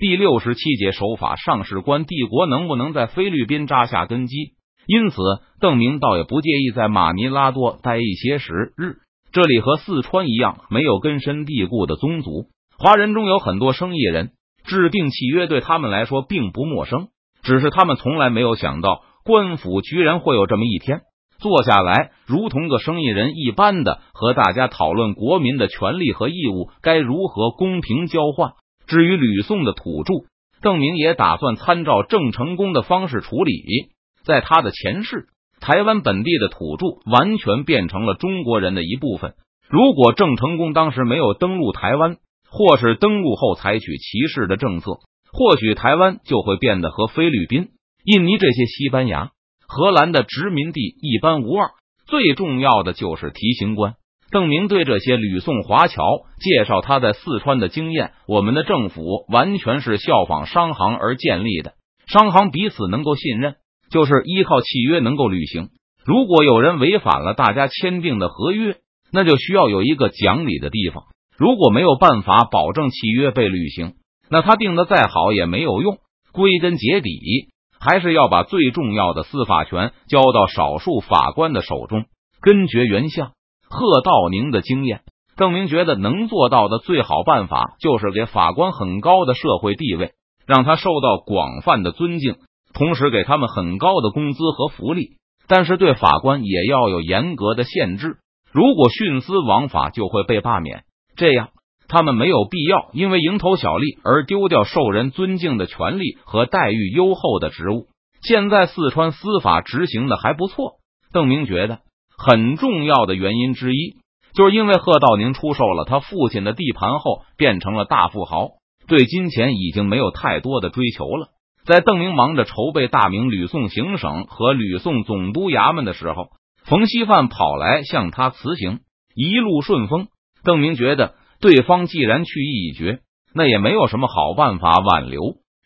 第六十七节守法上事关帝国能不能在菲律宾扎下根基，因此邓明倒也不介意在马尼拉多待一些时日。这里和四川一样，没有根深蒂固的宗族。华人中有很多生意人，制定契约对他们来说并不陌生，只是他们从来没有想到官府居然会有这么一天，坐下来如同个生意人一般的和大家讨论国民的权利和义务该如何公平交换。至于吕宋的土著，邓明也打算参照郑成功的方式处理。在他的前世，台湾本地的土著完全变成了中国人的一部分。如果郑成功当时没有登陆台湾，或是登陆后采取歧视的政策，或许台湾就会变得和菲律宾、印尼这些西班牙、荷兰的殖民地一般无二。最重要的就是提刑官。邓明对这些吕宋华侨介绍他在四川的经验。我们的政府完全是效仿商行而建立的，商行彼此能够信任，就是依靠契约能够履行。如果有人违反了大家签订的合约，那就需要有一个讲理的地方。如果没有办法保证契约被履行，那他定的再好也没有用。归根结底，还是要把最重要的司法权交到少数法官的手中，根绝原相。贺道宁的经验，邓明觉得能做到的最好办法就是给法官很高的社会地位，让他受到广泛的尊敬，同时给他们很高的工资和福利。但是对法官也要有严格的限制，如果徇私枉法就会被罢免。这样他们没有必要因为蝇头小利而丢掉受人尊敬的权利和待遇优厚的职务。现在四川司法执行的还不错，邓明觉得。很重要的原因之一，就是因为贺道宁出售了他父亲的地盘后，变成了大富豪，对金钱已经没有太多的追求了。在邓明忙着筹备大明吕宋行省和吕宋总督衙门的时候，冯锡范跑来向他辞行，一路顺风。邓明觉得对方既然去意已决，那也没有什么好办法挽留，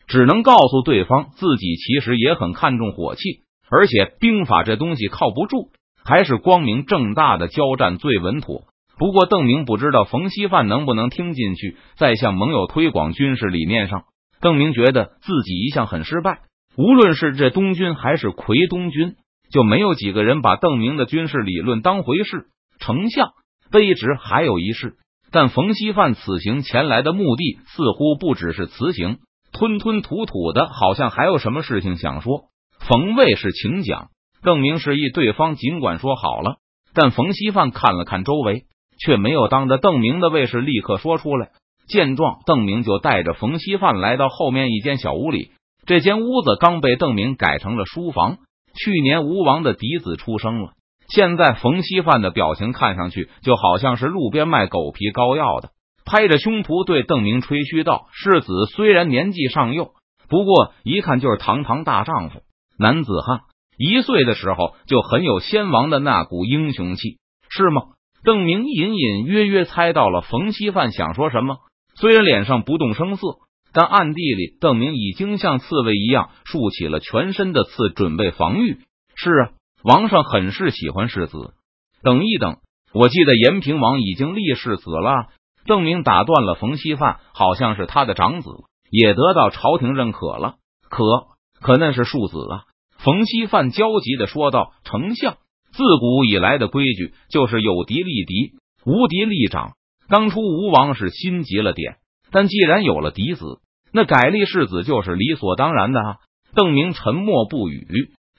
只能告诉对方自己其实也很看重火器，而且兵法这东西靠不住。还是光明正大的交战最稳妥。不过邓明不知道冯锡范能不能听进去，在向盟友推广军事理念上，邓明觉得自己一向很失败。无论是这东军还是奎东军，就没有几个人把邓明的军事理论当回事。丞相卑职还有一事，但冯锡范此行前来的目的似乎不只是辞行，吞吞吐吐的，好像还有什么事情想说。冯卫是请讲。邓明示意对方尽管说好了，但冯锡范看了看周围，却没有当着邓明的卫士立刻说出来。见状，邓明就带着冯锡范来到后面一间小屋里。这间屋子刚被邓明改成了书房。去年吴王的嫡子出生了，现在冯锡范的表情看上去就好像是路边卖狗皮膏药的，拍着胸脯对邓明吹嘘道：“世子虽然年纪尚幼，不过一看就是堂堂大丈夫，男子汉。”一岁的时候就很有先王的那股英雄气，是吗？邓明隐隐约约猜到了冯锡范想说什么，虽然脸上不动声色，但暗地里邓明已经像刺猬一样竖起了全身的刺，准备防御。是啊，王上很是喜欢世子。等一等，我记得延平王已经立世子了。邓明打断了冯锡范，好像是他的长子，也得到朝廷认可了。可可那是庶子啊。冯锡范焦急的说道：“丞相，自古以来的规矩就是有敌立敌，无敌立长。当初吴王是心急了点，但既然有了嫡子，那改立世子就是理所当然的。”啊。邓明沉默不语。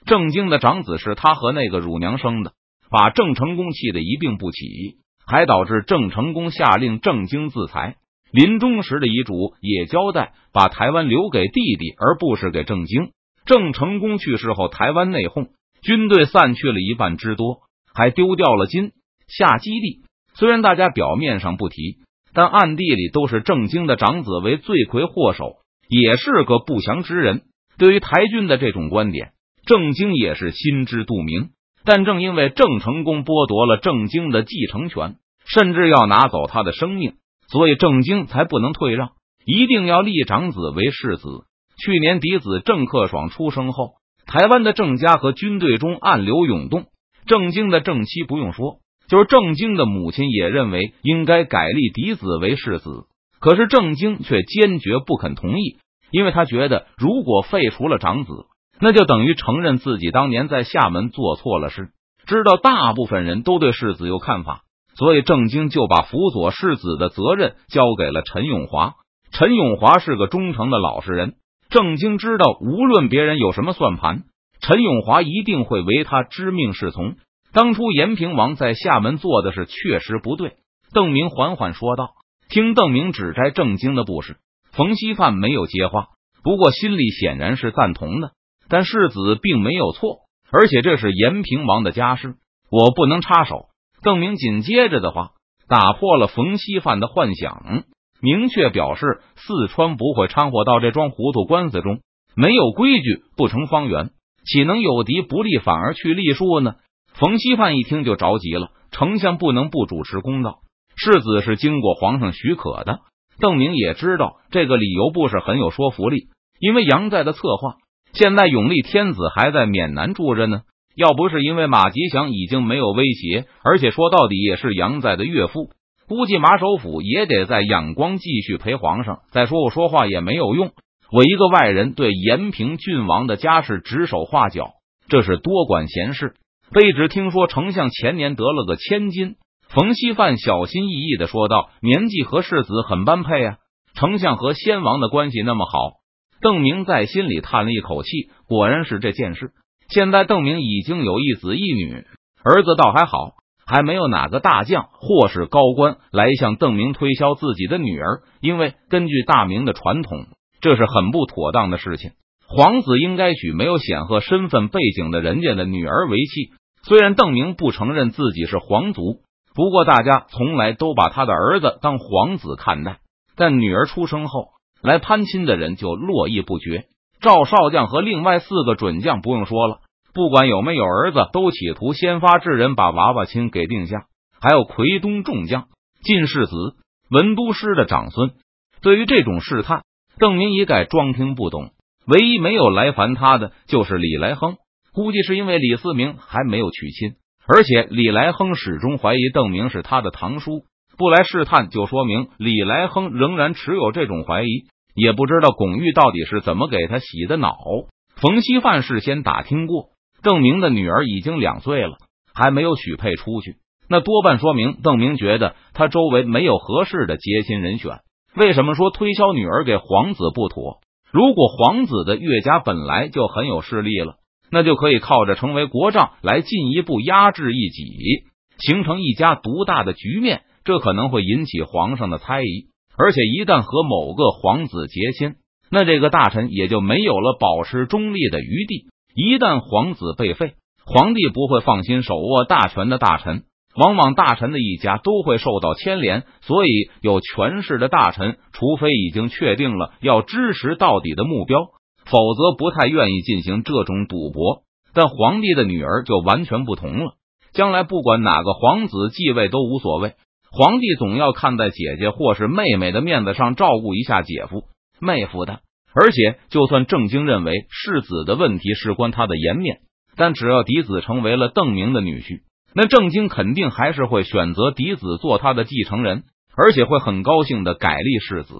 郑经的长子是他和那个乳娘生的，把郑成功气得一病不起，还导致郑成功下令郑经自裁。临终时的遗嘱也交代，把台湾留给弟弟，而不是给郑经。郑成功去世后，台湾内讧，军队散去了一半之多，还丢掉了金夏基地。虽然大家表面上不提，但暗地里都是郑经的长子为罪魁祸首，也是个不祥之人。对于台军的这种观点，郑经也是心知肚明。但正因为郑成功剥夺了郑经的继承权，甚至要拿走他的生命，所以郑经才不能退让，一定要立长子为世子。去年嫡子郑克爽出生后，台湾的郑家和军队中暗流涌动。郑经的正妻不用说，就是郑经的母亲也认为应该改立嫡子为世子，可是郑经却坚决不肯同意。因为他觉得如果废除了长子，那就等于承认自己当年在厦门做错了事。知道大部分人都对世子有看法，所以郑经就把辅佐世子的责任交给了陈永华。陈永华是个忠诚的老实人，郑经知道无论别人有什么算盘，陈永华一定会为他知命是从。当初延平王在厦门做的事确实不对。邓明缓缓说道：“听邓明指摘郑经的不是。”冯锡范没有接话，不过心里显然是赞同的。但世子并没有错。而且这是延平王的家事，我不能插手。邓明紧接着的话打破了冯锡范的幻想，明确表示四川不会掺和到这桩糊涂官司中。没有规矩不成方圆，岂能有敌不立反而去立树呢？冯锡范一听就着急了，丞相不能不主持公道。世子是经过皇上许可的。邓明也知道这个理由不是很有说服力，因为杨在的策划。现在永历天子还在缅南住着呢，要不是因为马吉祥已经没有威胁，而且说到底也是杨在的岳父，估计马首府也得在仰光继续陪皇上。再说我说话也没有用，我一个外人对延平郡王的家事指手画脚，这是多管闲事。卑职听说丞相前年得了个千金，冯锡范小心翼翼的说道：“年纪和世子很般配啊，丞相和先王的关系那么好。”邓明在心里叹了一口气，果然是这件事。现在邓明已经有一子一女，儿子倒还好，还没有哪个大将或是高官来向邓明推销自己的女儿。因为根据大明的传统，这是很不妥当的事情。皇子应该娶没有显赫身份背景的人家的女儿为妻。虽然邓明不承认自己是皇族，不过大家从来都把他的儿子当皇子看待。但女儿出生后。来攀亲的人就络绎不绝，赵少将和另外四个准将不用说了，不管有没有儿子，都企图先发制人，把娃娃亲给定下。还有奎东众将进士子文都师的长孙，对于这种试探，邓明一概装听不懂。唯一没有来烦他的就是李来亨，估计是因为李思明还没有娶亲，而且李来亨始终怀疑邓明是他的堂叔。不来试探，就说明李来亨仍然持有这种怀疑。也不知道巩玉到底是怎么给他洗的脑。冯锡范事先打听过，邓明的女儿已经两岁了，还没有许配出去，那多半说明邓明觉得他周围没有合适的接亲人选。为什么说推销女儿给皇子不妥？如果皇子的岳家本来就很有势力了，那就可以靠着成为国丈来进一步压制一己，形成一家独大的局面。这可能会引起皇上的猜疑，而且一旦和某个皇子结亲，那这个大臣也就没有了保持中立的余地。一旦皇子被废，皇帝不会放心手握大权的大臣，往往大臣的一家都会受到牵连。所以，有权势的大臣，除非已经确定了要支持到底的目标，否则不太愿意进行这种赌博。但皇帝的女儿就完全不同了，将来不管哪个皇子继位都无所谓。皇帝总要看在姐姐或是妹妹的面子上照顾一下姐夫妹夫的，而且就算郑经认为世子的问题事关他的颜面，但只要嫡子成为了邓明的女婿，那郑经肯定还是会选择嫡子做他的继承人，而且会很高兴的改立世子。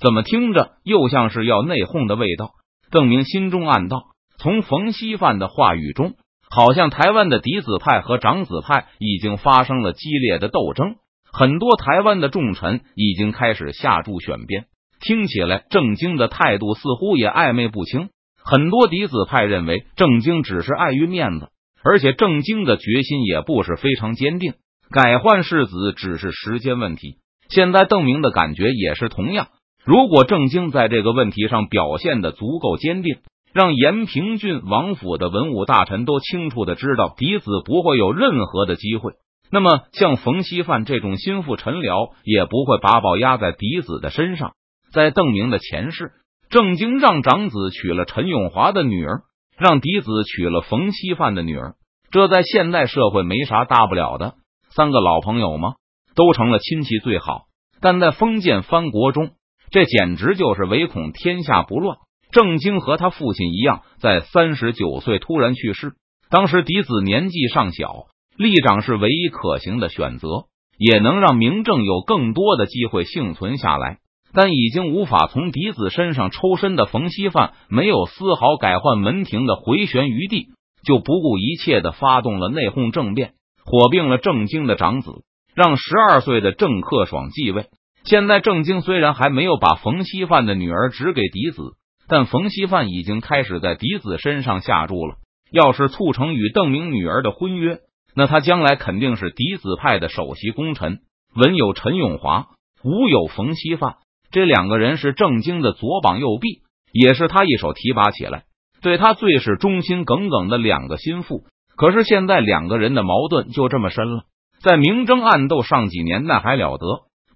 怎么听着又像是要内讧的味道？邓明心中暗道：从冯锡范的话语中，好像台湾的嫡子派和长子派已经发生了激烈的斗争。很多台湾的重臣已经开始下注选边，听起来郑经的态度似乎也暧昧不清。很多嫡子派认为郑经只是碍于面子，而且郑经的决心也不是非常坚定，改换世子只是时间问题。现在邓明的感觉也是同样，如果郑经在这个问题上表现的足够坚定，让延平郡王府的文武大臣都清楚的知道嫡子不会有任何的机会。那么，像冯锡范这种心腹臣僚也不会把宝压在嫡子的身上。在邓明的前世，郑经让长子娶了陈永华的女儿，让嫡子娶了冯锡范的女儿，这在现代社会没啥大不了的。三个老朋友吗？都成了亲戚最好。但在封建藩国中，这简直就是唯恐天下不乱。郑经和他父亲一样，在三十九岁突然去世，当时嫡子年纪尚小。立长是唯一可行的选择，也能让明正有更多的机会幸存下来。但已经无法从嫡子身上抽身的冯锡范，没有丝毫改换门庭的回旋余地，就不顾一切的发动了内讧政变，火并了郑经的长子，让十二岁的郑克爽继位。现在郑经虽然还没有把冯锡范的女儿指给嫡子，但冯锡范已经开始在嫡子身上下注了。要是促成与邓明女儿的婚约，那他将来肯定是嫡子派的首席功臣。文有陈永华，武有冯锡范。这两个人是郑经的左膀右臂，也是他一手提拔起来，对他最是忠心耿耿的两个心腹。可是现在两个人的矛盾就这么深了，在明争暗斗上几年，那还了得？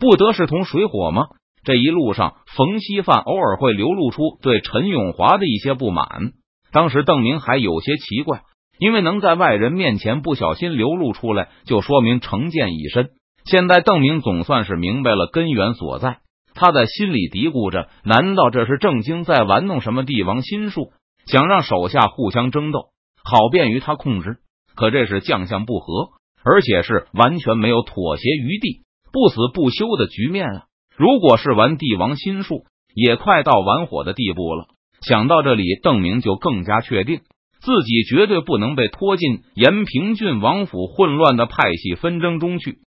不得是同水火吗？这一路上，冯锡范偶尔会流露出对陈永华的一些不满。当时邓明还有些奇怪，因为能在外人面前不小心流露出来，就说明成见已深。现在邓明总算是明白了根源所在。他在心里嘀咕着：难道这是郑经在玩弄什么帝王心术，想让手下互相争斗，好便于他控制？可这是将相不和，而且是完全没有妥协余地、不死不休的局面啊！如果是玩帝王心术，也快到玩火的地步了。想到这里，邓明就更加确定自己绝对不能被拖进延平郡王府混乱的派系纷争中去。